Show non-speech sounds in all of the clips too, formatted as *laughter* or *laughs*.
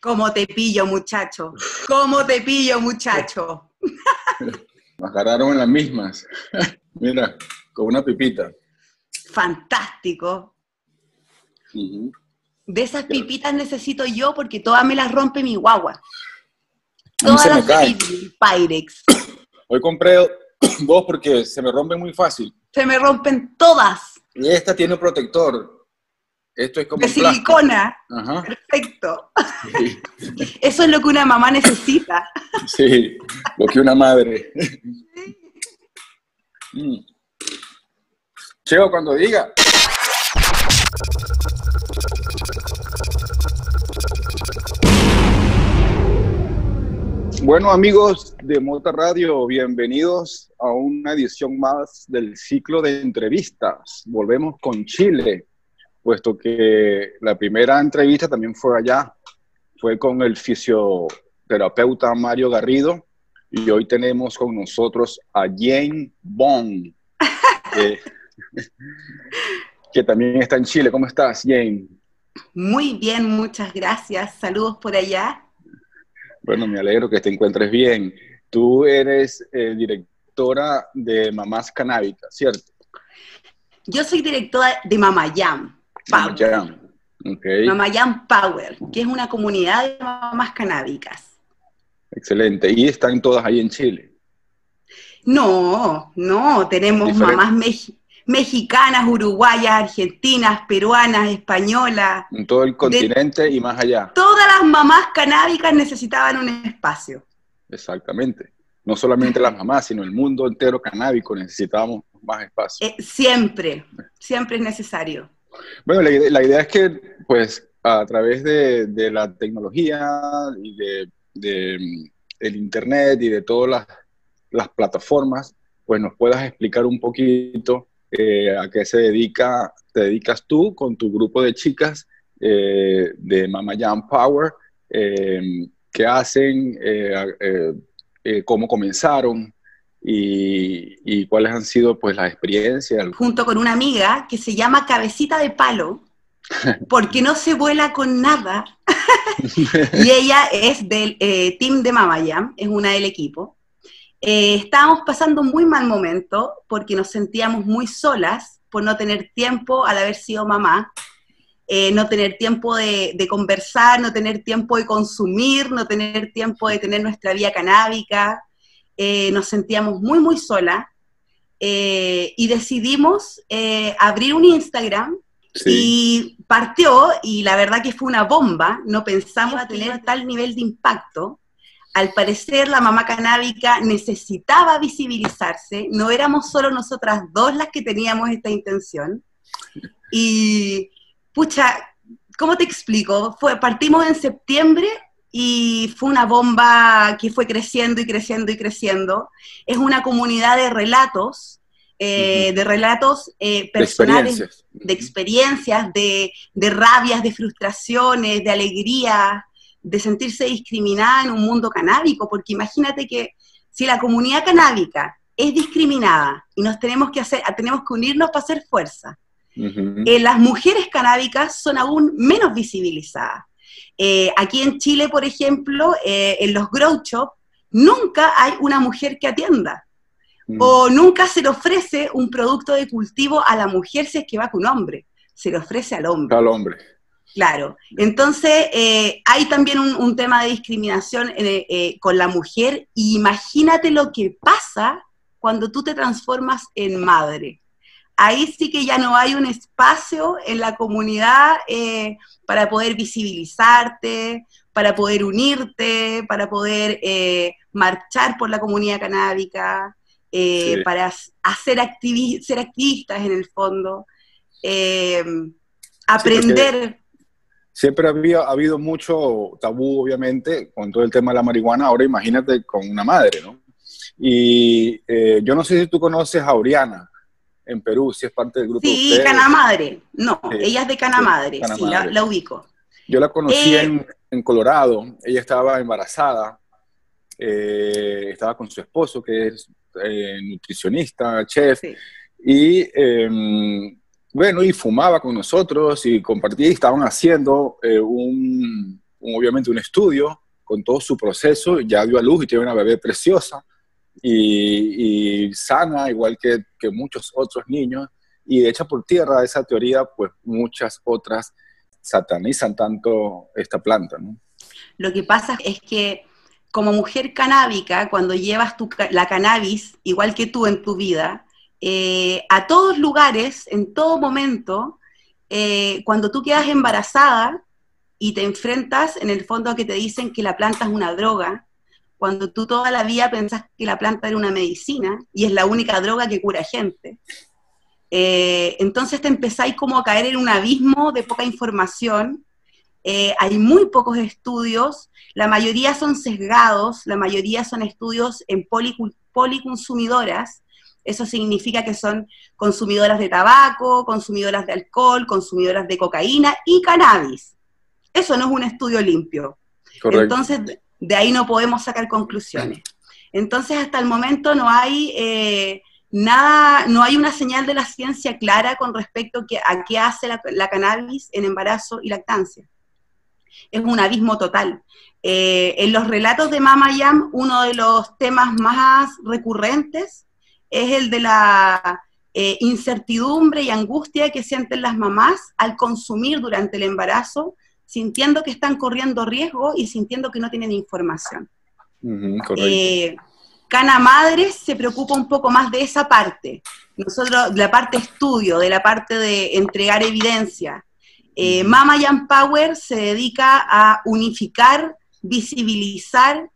¿Cómo te pillo, muchacho? ¿Cómo te pillo, muchacho? *laughs* Nos agarraron en las mismas. *laughs* Mira, con una pipita. Fantástico. De esas pipitas necesito yo porque todas me las rompe mi guagua. Todas se me las caen. Pyrex. *coughs* Hoy compré dos porque se me rompen muy fácil. Se me rompen todas. Y esta tiene un protector. Esto es como De silicona. Ajá. Perfecto. Sí, Eso es lo que una mamá necesita. sí, lo que una madre. Mm. Cheo, cuando diga. Bueno, amigos de Mota Radio, bienvenidos a una edición más del ciclo de entrevistas. Volvemos con Chile, puesto que la primera entrevista también fue allá, fue con el fisioterapeuta Mario Garrido, y hoy tenemos con nosotros a Jane Bond, *laughs* que, que también está en Chile. ¿Cómo estás, Jane? Muy bien, muchas gracias. Saludos por allá. Bueno, me alegro que te encuentres bien. Tú eres eh, directora de Mamás Canábicas, ¿cierto? Yo soy directora de Mamayam Power. Jam. Ok, Mamayam Power, que es una comunidad de mamás canábicas. excelente. Y están todas ahí en Chile. No, no, tenemos Diferente. mamás mex- mexicanas, uruguayas, argentinas, peruanas, españolas. En todo el continente y más allá. Todas las mamás canábicas necesitaban un espacio. Exactamente. No solamente las mamás, sino el mundo entero canábico necesitábamos más espacio. Eh, siempre, siempre es necesario. Bueno, la, la idea es que, pues, a través de, la tecnología y de, mm, el Internet y de todas las, plataformas, pues nos puedas explicar un poquito eh, a qué se dedica, te dedicas tú con tu grupo de chicas eh, de Mama Jam Power, eh, qué hacen, cómo comenzaron y, y cuáles han sido, pues, las experiencias, Junto con una amiga que se llama Cabecita de Palo, *laughs* porque no se vuela con nada. *laughs* y ella es del eh, team de Mamayam, es una del equipo. Eh, estábamos pasando un muy mal momento porque nos sentíamos muy solas por no tener tiempo al haber sido mamá, eh, no tener tiempo de, de conversar, no tener tiempo de consumir, no tener tiempo de tener nuestra vida canábica. Eh, nos sentíamos muy, muy solas eh, y decidimos eh, abrir un Instagram y partió, y la verdad que fue una bomba, no pensamos a tener tal nivel de impacto. Al parecer la mamá canábica necesitaba visibilizarse, no éramos solo nosotras dos las que teníamos esta intención. Y, pucha, ¿cómo te explico? Fue, partimos en septiembre y fue una bomba que fue creciendo y creciendo y creciendo. Es una comunidad de relatos, eh, de relatos eh, de personales experiencias. de experiencias, de, de rabias, de frustraciones, de alegría, de sentirse discriminada en un mundo canábico, porque imagínate que si la comunidad canábica es discriminada y nos tenemos que hacer, tenemos que unirnos para hacer fuerza, eh, las mujeres canábicas son aún menos visibilizadas. Eh, aquí en Chile, por ejemplo, eh, en los grow shop, nunca hay una mujer que atienda Mm. o nunca se le ofrece un producto de cultivo a la mujer si es que va con un hombre, se le ofrece al hombre, al hombre. claro. Entonces, eh, hay también un, un tema de discriminación eh, eh, con la mujer, imagínate lo que pasa cuando tú te transformas en madre. Ahí sí que ya no hay un espacio en la comunidad eh, para poder visibilizarte, para poder unirte, para poder eh, marchar por la comunidad canábica, eh, Sí. para hacer activi- ser activistas en el fondo, aprender. Siempre había ha habido mucho tabú, obviamente, con todo el tema de la marihuana. Ahora imagínate con una madre, ¿no? Y yo no sé si tú conoces a Oriana en Perú, si es parte del grupo de Sí, ustedes. Canamadre. No, Sí, ella es de Canamadre, sí, la, la ubico. Yo la conocí Eh, en, en Colorado. Ella estaba embarazada. eh, estaba con su esposo, que es eh, nutricionista, chef. Sí. Y em, bueno, y fumaba con nosotros y compartía y estaban haciendo eh, un, obviamente un estudio con todo su proceso, ya dio a luz y tiene una bebé preciosa y, sana, igual que, muchos otros niños, y echa por tierra esa teoría, pues muchas otras satanizan tanto esta planta. Lo que pasa es que como mujer canábica, cuando llevas tu, la cannabis, igual que tú en tu vida, eh, a todos lugares, en todo momento, eh, cuando tú quedas embarazada y te enfrentas en el fondo a que te dicen que la planta es una droga, cuando tú toda la vida pensás que la planta era una medicina y es la única droga que cura gente, eh, entonces te empezáis como a caer en un abismo de poca información. hay muy pocos estudios, la mayoría son sesgados, la mayoría son estudios en policonsumidoras, eso significa que son consumidoras de tabaco, consumidoras de alcohol, consumidoras de cocaína y cannabis. Eso no es un estudio limpio. Entonces, de ahí no podemos sacar conclusiones. Entonces, hasta el momento no hay eh, nada, no hay una señal de la ciencia clara con respecto a qué hace la, cannabis en embarazo y lactancia. Es un abismo total. Eh, en los relatos de Mama Yam, uno de los temas más recurrentes es el de la eh, incertidumbre y angustia que sienten las mamás al consumir durante el embarazo, sintiendo que están corriendo riesgo y sintiendo que no tienen información. Eh, Cana Madres se preocupa un poco más de esa parte. Nosotros, de la parte estudio, de la parte de entregar evidencia. Eh, Mama Young Power se dedica a unificar, visibilizar.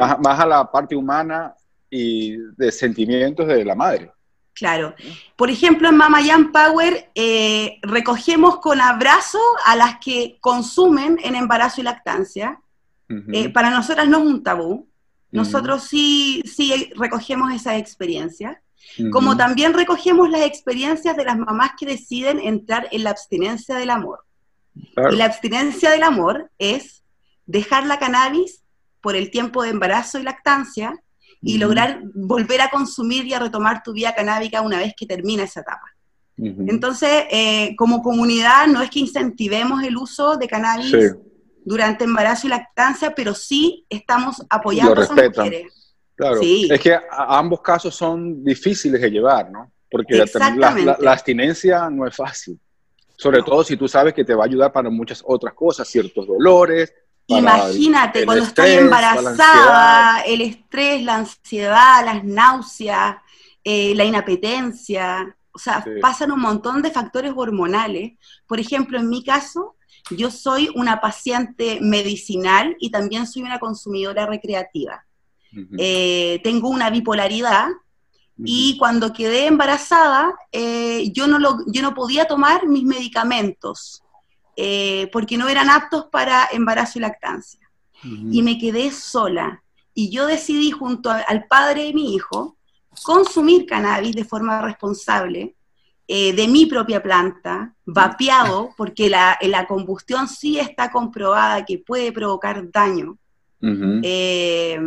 más, a la parte humana y de sentimientos de la madre. Claro. Por ejemplo, en Mama Young Power eh, recogemos con abrazo a las que consumen en embarazo y lactancia. Eh, para nosotras no es un tabú. Nosotros sí, sí recogemos esas experiencias. Como también recogemos las experiencias de las mamás que deciden entrar en la abstinencia del amor. Y la abstinencia del amor es dejar la cannabis por el tiempo de embarazo y lactancia y lograr volver a consumir y a retomar tu vida canábica una vez que termina esa etapa. Entonces, eh, como comunidad, no es que incentivemos el uso de cannabis durante embarazo y lactancia, pero sí estamos apoyando a esas mujeres. Claro, es que ambos casos son difíciles de llevar, ¿no? Porque la, la, abstinencia no es fácil. Sobre todo si tú sabes que te va a ayudar para muchas otras cosas, ciertos dolores, Imagínate, cuando estás embarazada, el estrés, la ansiedad, las náuseas, eh, la inapetencia, o sea, pasan un montón de factores hormonales. Por ejemplo, en mi caso, yo soy una paciente medicinal y también soy una consumidora recreativa. Eh, tengo una bipolaridad y cuando quedé embarazada, eh, yo, no lo, yo no podía tomar mis medicamentos eh, porque no eran aptos para embarazo y lactancia. Y me quedé sola. Y yo decidí junto al padre de mi hijo consumir cannabis de forma responsable, eh, de mi propia planta, vapeado, porque la, la, combustión sí está comprobada que puede provocar daño. Eh,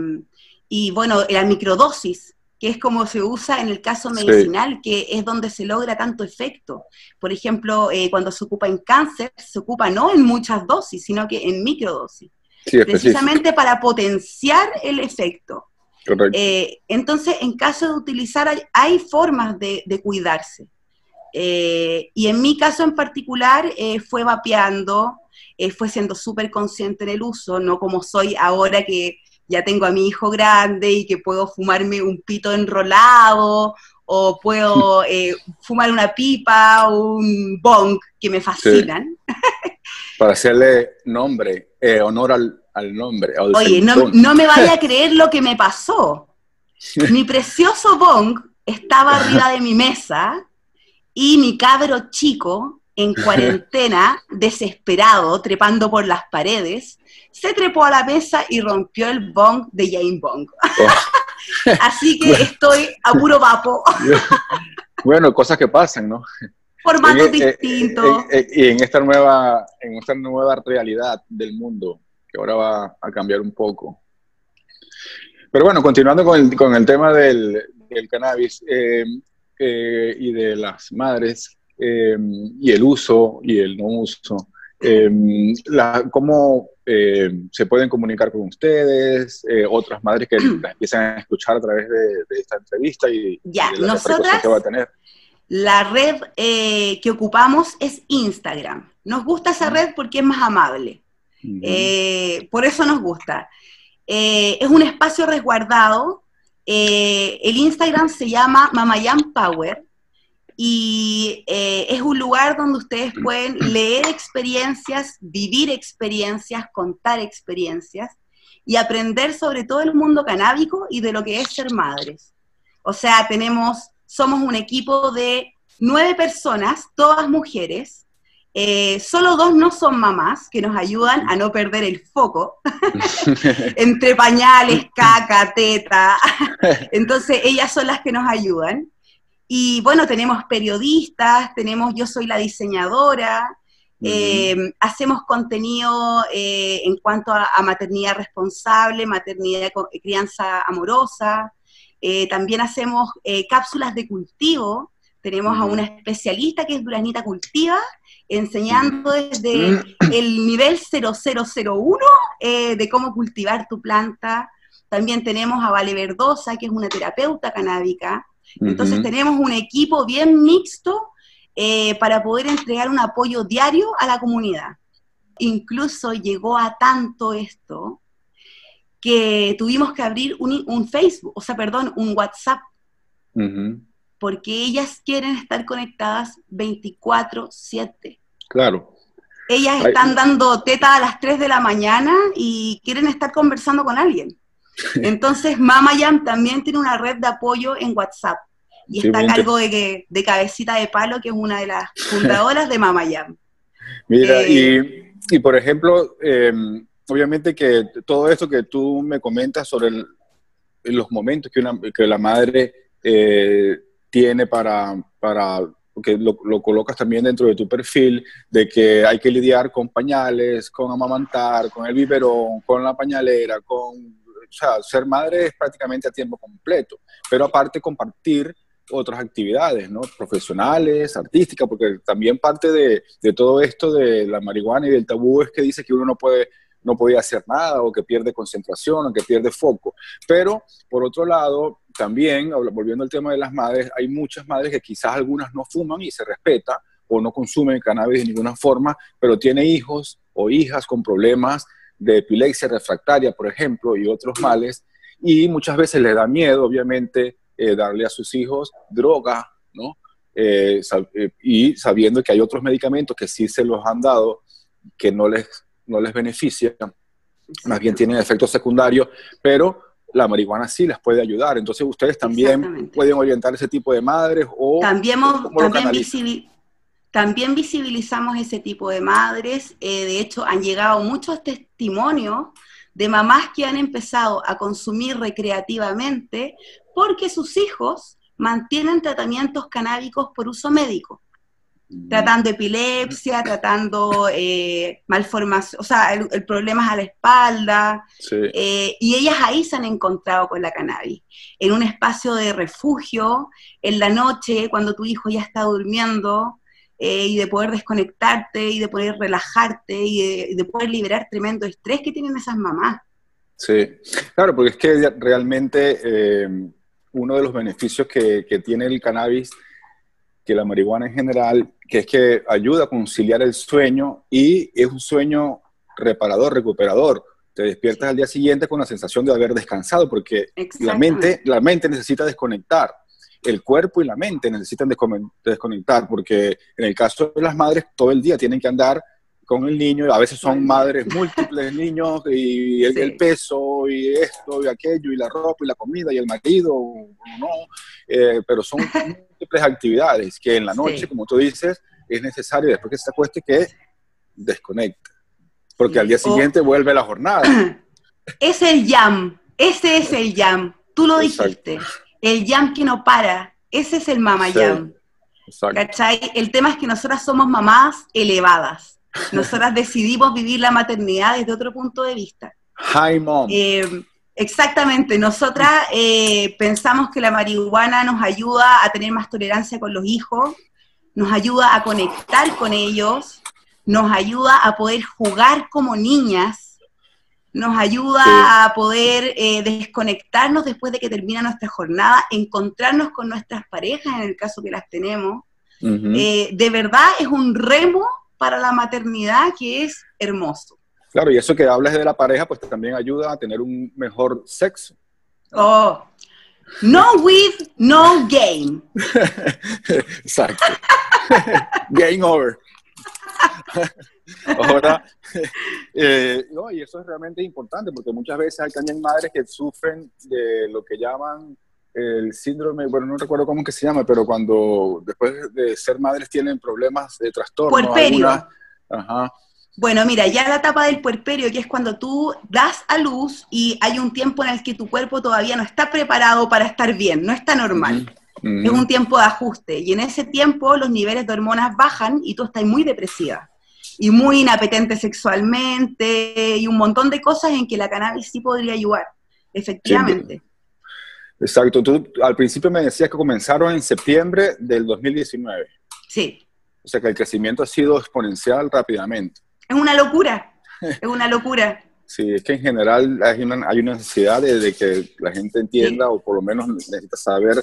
y bueno, la microdosis, que es como se usa en el caso medicinal, que es donde se logra tanto efecto. Por ejemplo, eh, cuando se ocupa en cáncer, se ocupa no en muchas dosis, sino que en microdosis, precisamente para potenciar el efecto. Eh, entonces, en caso de utilizar, hay, formas de, cuidarse. Eh, y en mi caso en particular, fue vapeando, fue siendo súper consciente en el uso, no como soy ahora que ya tengo a mi hijo grande y que puedo fumarme un pito enrolado o puedo *laughs* eh, fumar una pipa o un bong que me fascinan. Para hacerle nombre, eh, honor al, nombre. Oye, no, no, me vaya a creer lo que me pasó. *laughs* Mi precioso bong estaba arriba de mi mesa y mi cabro chico en cuarentena, *laughs* desesperado, trepando por las paredes, se trepó a la mesa y rompió el bong de Jane Bong. Oh. *laughs* Así que estoy a puro vapo. *laughs* bueno, cosas que pasan, ¿no? Formatos e, eh, distintos. Eh, eh, y en esta nueva, en esta nueva realidad del mundo, que ahora va a cambiar un poco. Pero bueno, continuando con el, con el tema del, cannabis y de las madres y el uso y el no uso, Em, ¿Cómo eh, se pueden comunicar con ustedes, eh, otras madres que *clears throat* las empiezan a escuchar a través de, esta entrevista y, ya, la nosotras, que va a tener? La red eh, que ocupamos es Instagram. Nos gusta esa red porque es más amable. por eso nos gusta. es un espacio resguardado. el Instagram se llama Mamayam Power y eh, es un lugar donde ustedes pueden leer experiencias, vivir experiencias, contar experiencias y aprender sobre todo el mundo canábico y de lo que es ser madres. O sea, tenemos, somos un equipo de nueve personas, todas mujeres, eh, solo dos no son mamás, que nos ayudan a no perder el foco, *laughs* entre pañales, caca, teta. *laughs* Entonces, ellas son las que nos ayudan. Y bueno, tenemos periodistas, tenemos Yo Soy la Diseñadora, eh, hacemos contenido eh, en cuanto a, maternidad responsable, maternidad, crianza amorosa, eh, también hacemos cápsulas de cultivo, tenemos a una especialista que es Duranita Cultiva, enseñando desde *clears throat* el nivel 0001 de cómo cultivar tu planta. También tenemos a Vale Verdosa, que es una terapeuta canábica, entonces tenemos un equipo bien mixto eh, para poder entregar un apoyo diario a la comunidad. Incluso llegó a tanto esto que tuvimos que abrir un, Facebook, o sea, perdón, un WhatsApp, porque ellas quieren estar conectadas 24/7. Claro. Ellas están dando teta a las 3 de la mañana y quieren estar conversando con alguien. *laughs* Entonces, Mama Jam también tiene una red de apoyo en WhatsApp y está a cargo de, de Cabecita de Palo, que es una de las fundadoras de Mama Jam. *laughs* Mira, eh, y, por ejemplo, em, obviamente que todo esto que tú me comentas sobre los momentos que, una, que la madre eh, tiene para, para que lo, lo, colocas también dentro de tu perfil, de que hay que lidiar con pañales, con amamantar, con el biberón, con la pañalera, con o sea, ser madre es prácticamente a tiempo completo, pero aparte compartir otras actividades, ¿no? Profesionales, artísticas, porque también parte de, todo esto de la marihuana y del tabú es que dice que uno no puede no podía hacer nada o que pierde concentración o que pierde foco. Pero, por otro lado, también, volviendo al tema de las madres, hay muchas madres que quizás algunas no fuman y se respeta o no consumen cannabis de ninguna forma, pero tiene hijos o hijas con problemas de epilepsia refractaria, por ejemplo, y otros males, y muchas veces le da miedo, obviamente, eh, darle a sus hijos droga, ¿no? Eh, eh, y sabiendo que hay otros medicamentos que sí se los han dado, que no les, no les benefician, más bien tienen efectos secundarios, pero la marihuana sí les puede ayudar. Entonces ustedes también pueden orientar ese tipo de madres o... También, también también visibilizamos ese tipo de madres. Eh, de hecho, han llegado muchos testimonios de mamás que han empezado a consumir recreativamente porque sus hijos mantienen tratamientos canábicos por uso médico, mm. tratando epilepsia, tratando eh, malformación, o sea, el, problemas a la espalda, eh, y ellas ahí se han encontrado con la cannabis, en un espacio de refugio, en la noche, cuando tu hijo ya está durmiendo, eh, y de poder desconectarte y de poder relajarte y de, poder liberar tremendo estrés que tienen esas mamás. Sí, claro, porque es que realmente eh, uno de los beneficios que, que, tiene el cannabis, que la marihuana en general, que es que ayuda a conciliar el sueño y es un sueño reparador, recuperador. Te despiertas al día siguiente con la sensación de haber descansado, porque la mente, la mente necesita desconectar el cuerpo y la mente necesitan desconectar, porque en el caso de las madres todo el día tienen que andar con el niño, a veces son madres múltiples *laughs* niños y el, peso y esto y aquello y la ropa y la comida y el marido, no, eh, pero son *laughs* múltiples actividades que en la noche, como tú dices, es necesario después que se acueste que desconecte, porque al día siguiente vuelve la jornada. *clears throat* Es el jam, ese es el jam, tú lo dijiste el jam que no para, ese es el mama jam. ¿Cachai? El tema es que nosotras somos mamás elevadas. Nosotras *laughs* decidimos vivir la maternidad desde otro punto de vista. Hi, mom. Eh, exactamente. Nosotras eh, pensamos que la marihuana nos ayuda a tener más tolerancia con los hijos, nos ayuda a conectar con ellos, nos ayuda a poder jugar como niñas, nos ayuda a poder eh, desconectarnos después de que termina nuestra jornada, encontrarnos con nuestras parejas, en el caso que las tenemos. Eh, de verdad es un remo para la maternidad que es hermoso. Claro, y eso que hablas de la pareja, pues también ayuda a tener un mejor sexo. Oh, no with, no game. *laughs* Exacto. *laughs* game over. *laughs* Ahora, *laughs* eh, y eso es realmente importante porque muchas veces hay también madres que sufren de lo que llaman el síndrome, bueno, no recuerdo cómo que se llama, pero cuando después de ser madres tienen problemas de trastorno. Puerperio. ajá. Bueno, mira, ya la etapa del puerperio, que es cuando tú das a luz y hay un tiempo en el que tu cuerpo todavía no está preparado para estar bien, no está normal. Es un tiempo de ajuste. Y en ese tiempo los niveles de hormonas bajan y tú estás muy depresiva y muy inapetente sexualmente y un montón de cosas en que la cannabis sí podría ayudar, efectivamente. Exacto. Tú al principio me decías que comenzaron en septiembre del 2019. Sí. O sea que el crecimiento ha sido exponencial rápidamente. Es una locura, *laughs* es una locura. Sí, es que en general hay una, hay una necesidad de, que la gente entienda o por lo menos necesita saber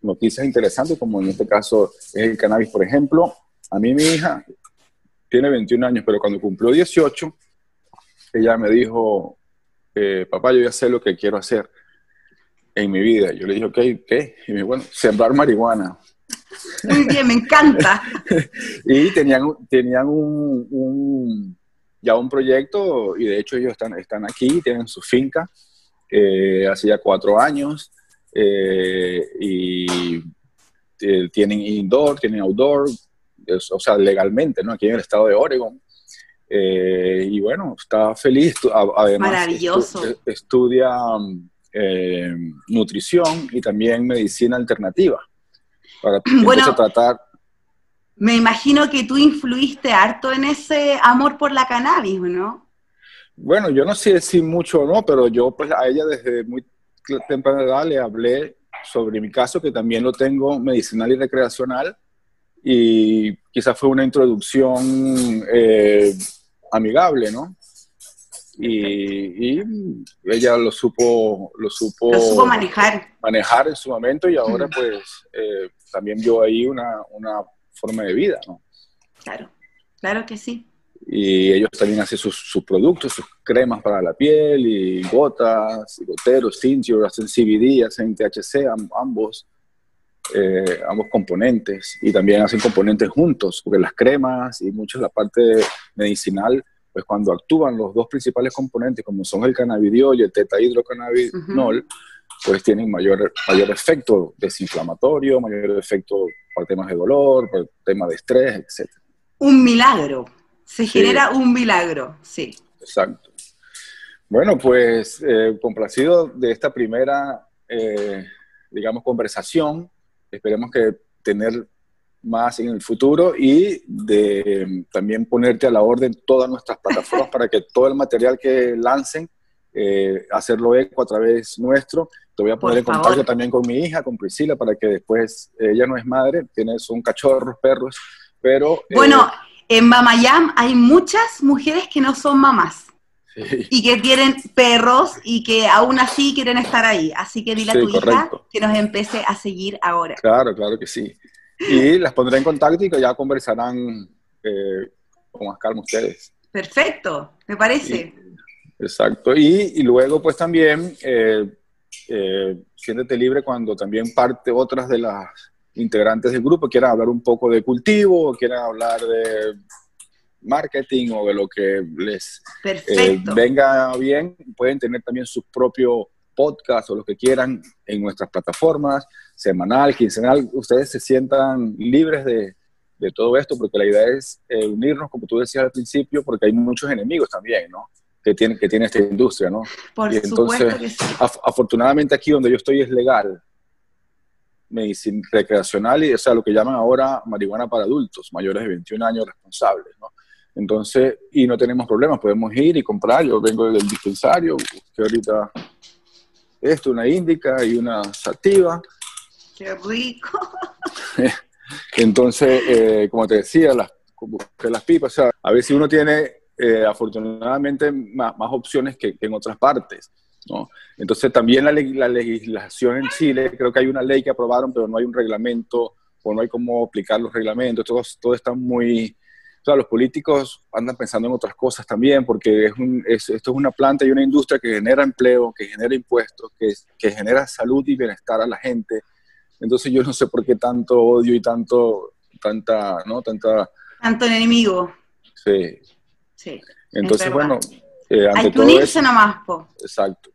noticias interesantes, como en este caso es el cannabis, por ejemplo. A mí mi hija tiene 21 años, pero cuando cumplió 18, ella me dijo, eh, papá, yo ya sé lo que quiero hacer en mi vida. Yo le dije, ok, ¿qué? Y me dijo, bueno, sembrar marihuana. Muy bien, me encanta. *laughs* y tenían, tenían un, ya un proyecto, y de hecho ellos están, están aquí, tienen su finca, eh, hace ya cuatro años, eh, y eh, tienen indoor, tienen outdoor, o sea, legalmente, ¿no? Aquí en el estado de Oregon. y bueno, está feliz. Además, Maravilloso. estudia eh, nutrición y también medicina alternativa para bueno, tratar. Me imagino que tú influiste harto en ese amor por la cannabis, ¿no? Bueno, yo no sé si mucho o no, pero yo pues a ella desde muy temprana edad le hablé sobre mi caso, que también lo tengo medicinal y recreacional, y quizás fue una introducción eh, amigable, ¿no? y, ella lo supo, lo supo, manejar. manejar en su momento y ahora pues eh, también vio ahí una, una, forma de vida, ¿no? Claro, claro que sí. Y ellos también hacen sus, sus productos, sus cremas para la piel y gotas, y goteros, cinchos, hacen CBD, hacen THC, ambos. Eh, ambos componentes y también hacen componentes juntos, porque las cremas y mucho la parte medicinal pues cuando actúan los dos principales componentes, como son el cannabidiol y el tetahidrocannabinol, pues tienen mayor, mayor efecto desinflamatorio, mayor efecto para temas de dolor, para temas de estrés, etc. Un milagro, se genera un milagro, sí. Exacto. Bueno, pues eh, complacido de esta primera, eh, digamos, conversación. Esperemos que tener más en el futuro y de también ponerte a la orden todas nuestras plataformas *laughs* para que todo el material que lancen, eh, hacerlo eco a través nuestro. Te voy a poner en contacto también con mi hija, con Priscila, para que después, ella no es madre, tienes un cachorro, perros, pero... Eh, bueno, en Mamayam hay muchas mujeres que no son mamás. Y que tienen perros y que aún así quieren estar ahí. Así que dile a tu hija que nos empiece a seguir ahora. Claro, claro que sí. Y las pondré en contacto y que ya conversarán eh, con más calma ustedes. Perfecto, me parece. exacto. Y, luego, pues también, eh, eh, siéntete libre cuando también parte otras de las integrantes del grupo quieran hablar un poco de cultivo, quieran hablar de marketing o de lo que les eh, venga bien, pueden tener también sus propios podcast o lo que quieran en nuestras plataformas, semanal, quincenal, ustedes se sientan libres de, de todo esto, porque la idea es eh, unirnos, como tú decías al principio, porque hay muchos enemigos también, ¿no? Que tiene, que tiene esta industria, ¿no? Por y entonces, afortunadamente aquí donde yo estoy es legal, medicina recreacional y, o sea, lo que llaman ahora marihuana para adultos, mayores de 21 años responsables, ¿no? Entonces, y no tenemos problemas, podemos ir y comprar, yo vengo del dispensario, que ahorita esto, una índica y una sativa. ¡Qué rico! *laughs* Entonces, eh, como te decía, las, busqué las pipas. O sea, a ver si uno tiene eh, afortunadamente más, más opciones que, en otras partes. ¿no? Entonces también la, la, legislación en Chile, creo que hay una ley que aprobaron, pero no hay un reglamento o no hay cómo aplicar los reglamentos, todo, todo está muy... Los políticos andan pensando en otras cosas también, porque es un, esto es una planta y una industria que genera empleo, que genera impuestos, que, que genera salud y bienestar a la gente. Entonces yo no sé por qué tanto odio y tanto, tanta, ¿no? Tanta... Tanto enemigo. Sí, Sí. Entonces, bueno. Eh, Hay que unirse nomás, po. Exacto.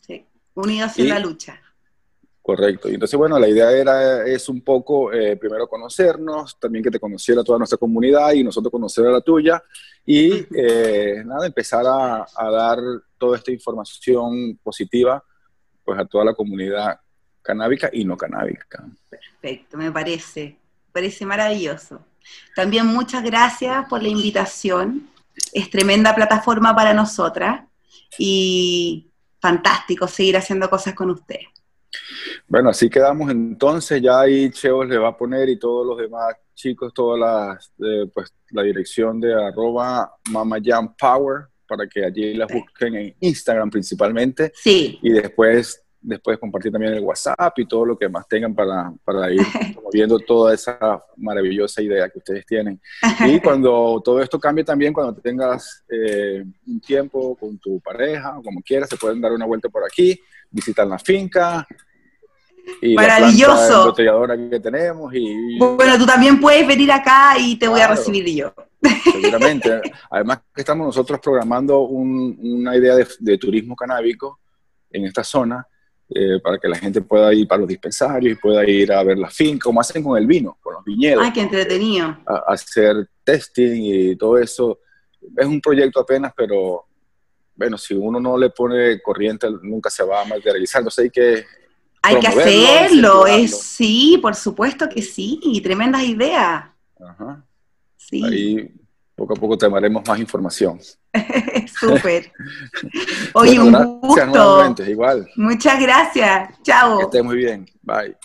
Sí, unidos en la lucha. Correcto. Y entonces, bueno, la idea era, es un poco, eh, primero conocernos, también que te conociera toda nuestra comunidad y nosotros conocer a la tuya. Y eh, nada, empezar a, a, dar toda esta información positiva pues a toda la comunidad canábica y no canábica. Perfecto, me parece, parece maravilloso. También muchas gracias por la invitación es tremenda plataforma para nosotras y fantástico seguir haciendo cosas con usted. Bueno, así quedamos entonces, ya ahí Cheo le va a poner y todos los demás chicos, toda la, eh, pues, la dirección de arroba Power para que allí la busquen en Instagram principalmente. Sí. Y después después compartir también el WhatsApp y todo lo que más tengan para, para ir *laughs* viendo toda esa maravillosa idea que ustedes tienen. Y cuando todo esto cambie también, cuando tengas eh, un tiempo con tu pareja o como quieras, se pueden dar una vuelta por aquí, visitar la finca. Y Maravilloso. La que tenemos. Y, bueno, tú también puedes venir acá y te voy a recibir yo. Seguramente. *laughs* Además que estamos nosotros programando una idea de, de turismo canábico en esta zona eh, para que la gente pueda ir para los dispensarios y pueda ir a ver la finca, como hacen con el vino, con los viñedos. ¡Ay, qué entretenido! A, hacer testing y todo eso. Es un proyecto apenas, pero bueno, si uno no le pone corriente, nunca se va a materializar. Entonces hay que... Hay que hacerlo, es, sí, por supuesto que sí, tremendas ideas. Ajá. Sí. Ahí poco a poco te daremos más información. *laughs* Súper. *laughs* Oye, un gusto. igual. Muchas gracias. Chao. Que estés muy bien. Bye.